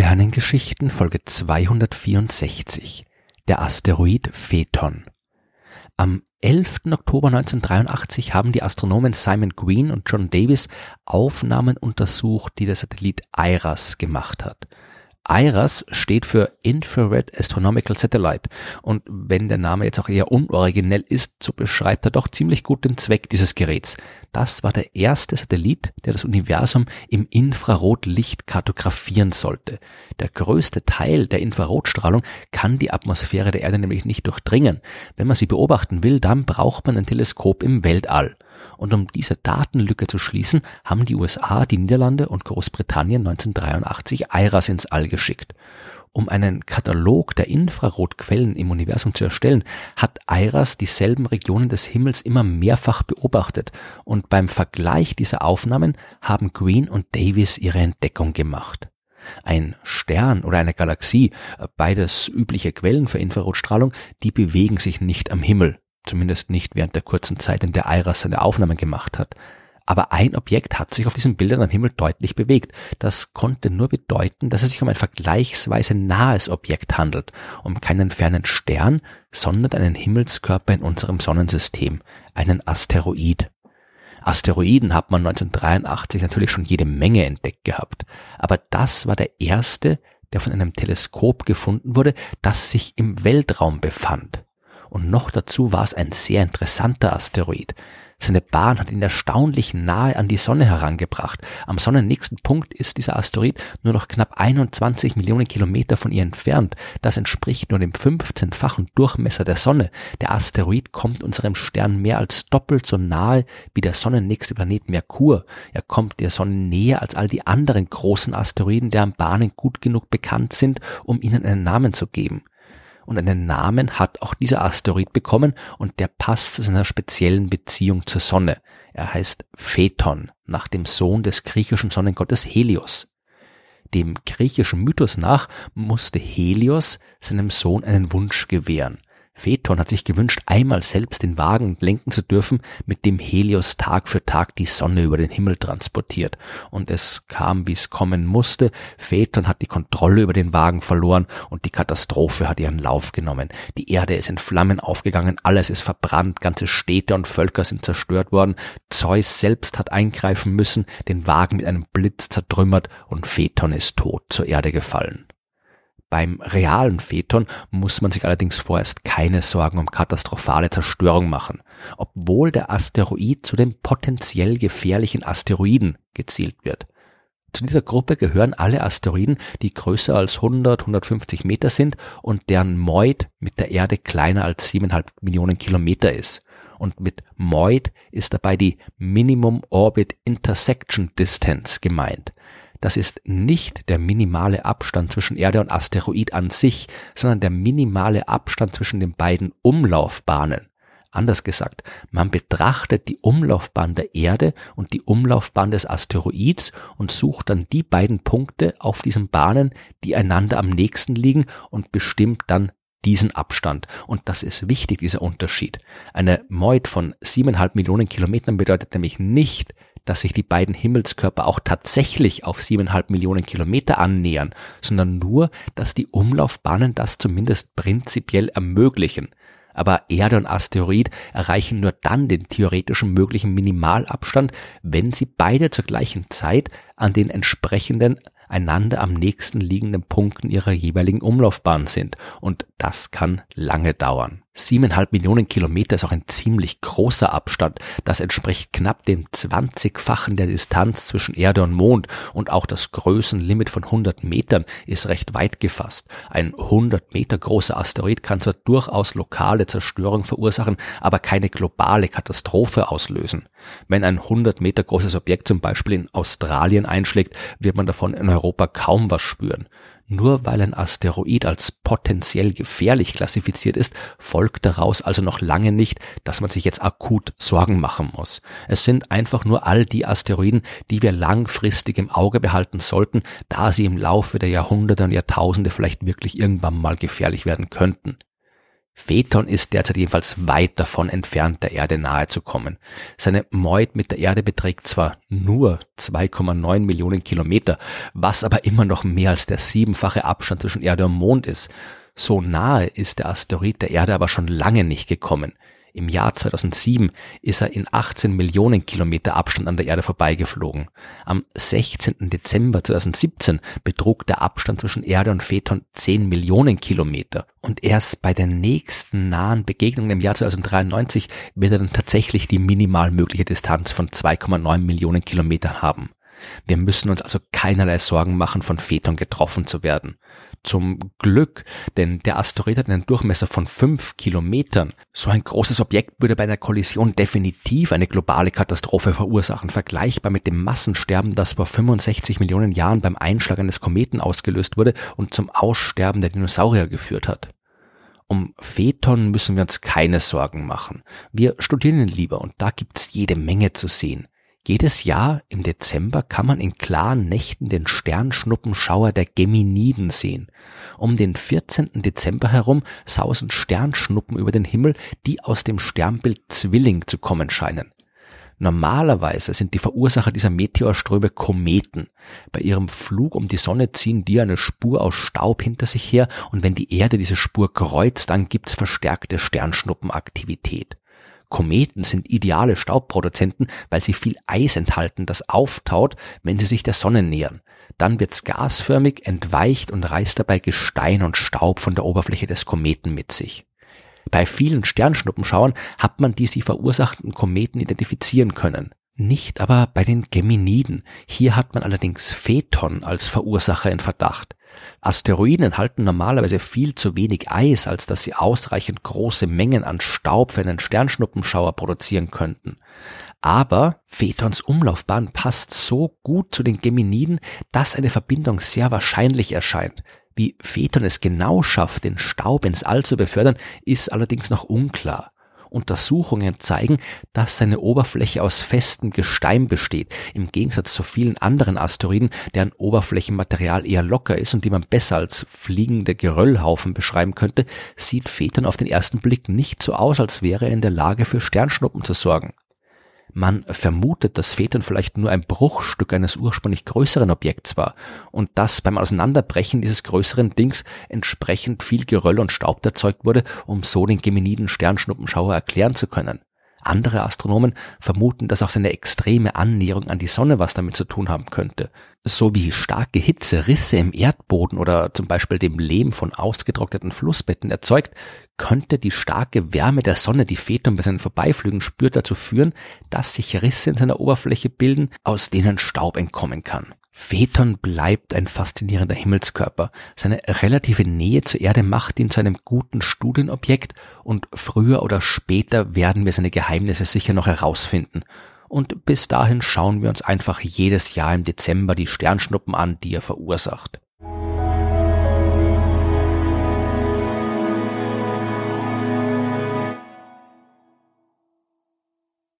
Sternengeschichten Folge 264 Der Asteroid Phaeton Am 11. Oktober 1983 haben die Astronomen Simon Green und John Davis Aufnahmen untersucht, die der Satellit IRAS gemacht hat. IRAS steht für Infrared Astronomical Satellite und wenn der Name jetzt auch eher unoriginell ist, so beschreibt er doch ziemlich gut den Zweck dieses Geräts. Das war der erste Satellit, der das Universum im Infrarotlicht kartografieren sollte. Der größte Teil der Infrarotstrahlung kann die Atmosphäre der Erde nämlich nicht durchdringen. Wenn man sie beobachten will, dann braucht man ein Teleskop im Weltall. Und um diese Datenlücke zu schließen, haben die USA, die Niederlande und Großbritannien 1983 IRAS ins All geschickt. Um einen Katalog der Infrarotquellen im Universum zu erstellen, hat IRAS dieselben Regionen des Himmels immer mehrfach beobachtet und beim Vergleich dieser Aufnahmen haben Green und Davis ihre Entdeckung gemacht. Ein Stern oder eine Galaxie, beides übliche Quellen für Infrarotstrahlung, die bewegen sich nicht am Himmel. Zumindest nicht während der kurzen Zeit, in der Iras seine Aufnahmen gemacht hat. Aber ein Objekt hat sich auf diesen Bildern am Himmel deutlich bewegt. Das konnte nur bedeuten, dass es sich um ein vergleichsweise nahes Objekt handelt, um keinen fernen Stern, sondern einen Himmelskörper in unserem Sonnensystem, einen Asteroid. Asteroiden hat man 1983 natürlich schon jede Menge entdeckt gehabt, aber das war der erste, der von einem Teleskop gefunden wurde, das sich im Weltraum befand. Und noch dazu war es ein sehr interessanter Asteroid. Seine Bahn hat ihn erstaunlich nahe an die Sonne herangebracht. Am sonnennächsten Punkt ist dieser Asteroid nur noch knapp 21 Millionen Kilometer von ihr entfernt. Das entspricht nur dem 15-fachen Durchmesser der Sonne. Der Asteroid kommt unserem Stern mehr als doppelt so nahe wie der sonnennächste Planet Merkur. Er kommt der Sonne näher als all die anderen großen Asteroiden, deren Bahnen gut genug bekannt sind, um ihnen einen Namen zu geben und einen Namen hat auch dieser Asteroid bekommen und der passt zu seiner speziellen Beziehung zur Sonne. Er heißt Phaeton, nach dem Sohn des griechischen Sonnengottes Helios. Dem griechischen Mythos nach musste Helios seinem Sohn einen Wunsch gewähren. Phaeton hat sich gewünscht, einmal selbst den Wagen lenken zu dürfen, mit dem Helios Tag für Tag die Sonne über den Himmel transportiert. Und es kam, wie es kommen musste. Phaeton hat die Kontrolle über den Wagen verloren und die Katastrophe hat ihren Lauf genommen. Die Erde ist in Flammen aufgegangen, alles ist verbrannt, ganze Städte und Völker sind zerstört worden. Zeus selbst hat eingreifen müssen, den Wagen mit einem Blitz zertrümmert und Phaeton ist tot zur Erde gefallen. Beim realen Phaeton muss man sich allerdings vorerst keine Sorgen um katastrophale Zerstörung machen, obwohl der Asteroid zu den potenziell gefährlichen Asteroiden gezielt wird. Zu dieser Gruppe gehören alle Asteroiden, die größer als 100, 150 Meter sind und deren Moid mit der Erde kleiner als 7,5 Millionen Kilometer ist. Und mit Moid ist dabei die Minimum Orbit Intersection Distance gemeint. Das ist nicht der minimale Abstand zwischen Erde und Asteroid an sich, sondern der minimale Abstand zwischen den beiden Umlaufbahnen. Anders gesagt, man betrachtet die Umlaufbahn der Erde und die Umlaufbahn des Asteroids und sucht dann die beiden Punkte auf diesen Bahnen, die einander am nächsten liegen und bestimmt dann diesen Abstand. Und das ist wichtig, dieser Unterschied. Eine Moid von siebeneinhalb Millionen Kilometern bedeutet nämlich nicht, dass sich die beiden Himmelskörper auch tatsächlich auf siebeneinhalb Millionen Kilometer annähern, sondern nur, dass die Umlaufbahnen das zumindest prinzipiell ermöglichen. Aber Erde und Asteroid erreichen nur dann den theoretischen möglichen Minimalabstand, wenn sie beide zur gleichen Zeit an den entsprechenden einander am nächsten liegenden Punkten ihrer jeweiligen Umlaufbahn sind. Und das kann lange dauern. Siebeneinhalb Millionen Kilometer ist auch ein ziemlich großer Abstand. Das entspricht knapp dem 20-fachen der Distanz zwischen Erde und Mond und auch das Größenlimit von 100 Metern ist recht weit gefasst. Ein 100 Meter großer Asteroid kann zwar durchaus lokale Zerstörung verursachen, aber keine globale Katastrophe auslösen. Wenn ein 100 Meter großes Objekt zum Beispiel in Australien einschlägt, wird man davon in Europa kaum was spüren. Nur weil ein Asteroid als potenziell gefährlich klassifiziert ist, folgt daraus also noch lange nicht, dass man sich jetzt akut Sorgen machen muss. Es sind einfach nur all die Asteroiden, die wir langfristig im Auge behalten sollten, da sie im Laufe der Jahrhunderte und Jahrtausende vielleicht wirklich irgendwann mal gefährlich werden könnten. Phaeton ist derzeit jedenfalls weit davon entfernt, der Erde nahe zu kommen. Seine Meut mit der Erde beträgt zwar nur 2,9 Millionen Kilometer, was aber immer noch mehr als der siebenfache Abstand zwischen Erde und Mond ist. So nahe ist der Asteroid der Erde aber schon lange nicht gekommen. Im Jahr 2007 ist er in 18 Millionen Kilometer Abstand an der Erde vorbeigeflogen. Am 16. Dezember 2017 betrug der Abstand zwischen Erde und Phaeton 10 Millionen Kilometer. Und erst bei der nächsten nahen Begegnung im Jahr 2093 wird er dann tatsächlich die minimal mögliche Distanz von 2,9 Millionen Kilometern haben. Wir müssen uns also keinerlei Sorgen machen, von Phaeton getroffen zu werden. Zum Glück, denn der Asteroid hat einen Durchmesser von fünf Kilometern. So ein großes Objekt würde bei einer Kollision definitiv eine globale Katastrophe verursachen, vergleichbar mit dem Massensterben, das vor 65 Millionen Jahren beim Einschlag eines Kometen ausgelöst wurde und zum Aussterben der Dinosaurier geführt hat. Um Phaeton müssen wir uns keine Sorgen machen. Wir studieren ihn lieber und da gibt's jede Menge zu sehen. Jedes Jahr im Dezember kann man in klaren Nächten den Sternschnuppenschauer der Geminiden sehen. Um den 14. Dezember herum sausen Sternschnuppen über den Himmel, die aus dem Sternbild Zwilling zu kommen scheinen. Normalerweise sind die Verursacher dieser Meteorströme Kometen. Bei ihrem Flug um die Sonne ziehen die eine Spur aus Staub hinter sich her und wenn die Erde diese Spur kreuzt, dann gibt's verstärkte Sternschnuppenaktivität. Kometen sind ideale Staubproduzenten, weil sie viel Eis enthalten, das auftaut, wenn sie sich der Sonne nähern. Dann wird's gasförmig, entweicht und reißt dabei Gestein und Staub von der Oberfläche des Kometen mit sich. Bei vielen Sternschnuppenschauern hat man die sie verursachten Kometen identifizieren können. Nicht aber bei den Geminiden. Hier hat man allerdings Phaeton als Verursacher in Verdacht. Asteroiden enthalten normalerweise viel zu wenig Eis, als dass sie ausreichend große Mengen an Staub für einen Sternschnuppenschauer produzieren könnten. Aber Phaetons Umlaufbahn passt so gut zu den Geminiden, dass eine Verbindung sehr wahrscheinlich erscheint. Wie Phaeton es genau schafft, den Staub ins All zu befördern, ist allerdings noch unklar. Untersuchungen zeigen, dass seine Oberfläche aus festem Gestein besteht, im Gegensatz zu vielen anderen Asteroiden, deren Oberflächenmaterial eher locker ist und die man besser als fliegende Geröllhaufen beschreiben könnte, sieht Phaeton auf den ersten Blick nicht so aus, als wäre er in der Lage für Sternschnuppen zu sorgen. Man vermutet, dass Phaeton vielleicht nur ein Bruchstück eines ursprünglich größeren Objekts war und dass beim Auseinanderbrechen dieses größeren Dings entsprechend viel Geröll und Staub erzeugt wurde, um so den Geminiden Sternschnuppenschauer erklären zu können. Andere Astronomen vermuten, dass auch seine extreme Annäherung an die Sonne was damit zu tun haben könnte. So wie starke Hitze Risse im Erdboden oder zum Beispiel dem Lehm von ausgetrockneten Flussbetten erzeugt, könnte die starke Wärme der Sonne, die Phaeton bei seinen Vorbeiflügen spürt, dazu führen, dass sich Risse in seiner Oberfläche bilden, aus denen Staub entkommen kann. Phaeton bleibt ein faszinierender Himmelskörper. Seine relative Nähe zur Erde macht ihn zu einem guten Studienobjekt und früher oder später werden wir seine Geheimnisse sicher noch herausfinden. Und bis dahin schauen wir uns einfach jedes Jahr im Dezember die Sternschnuppen an, die er verursacht.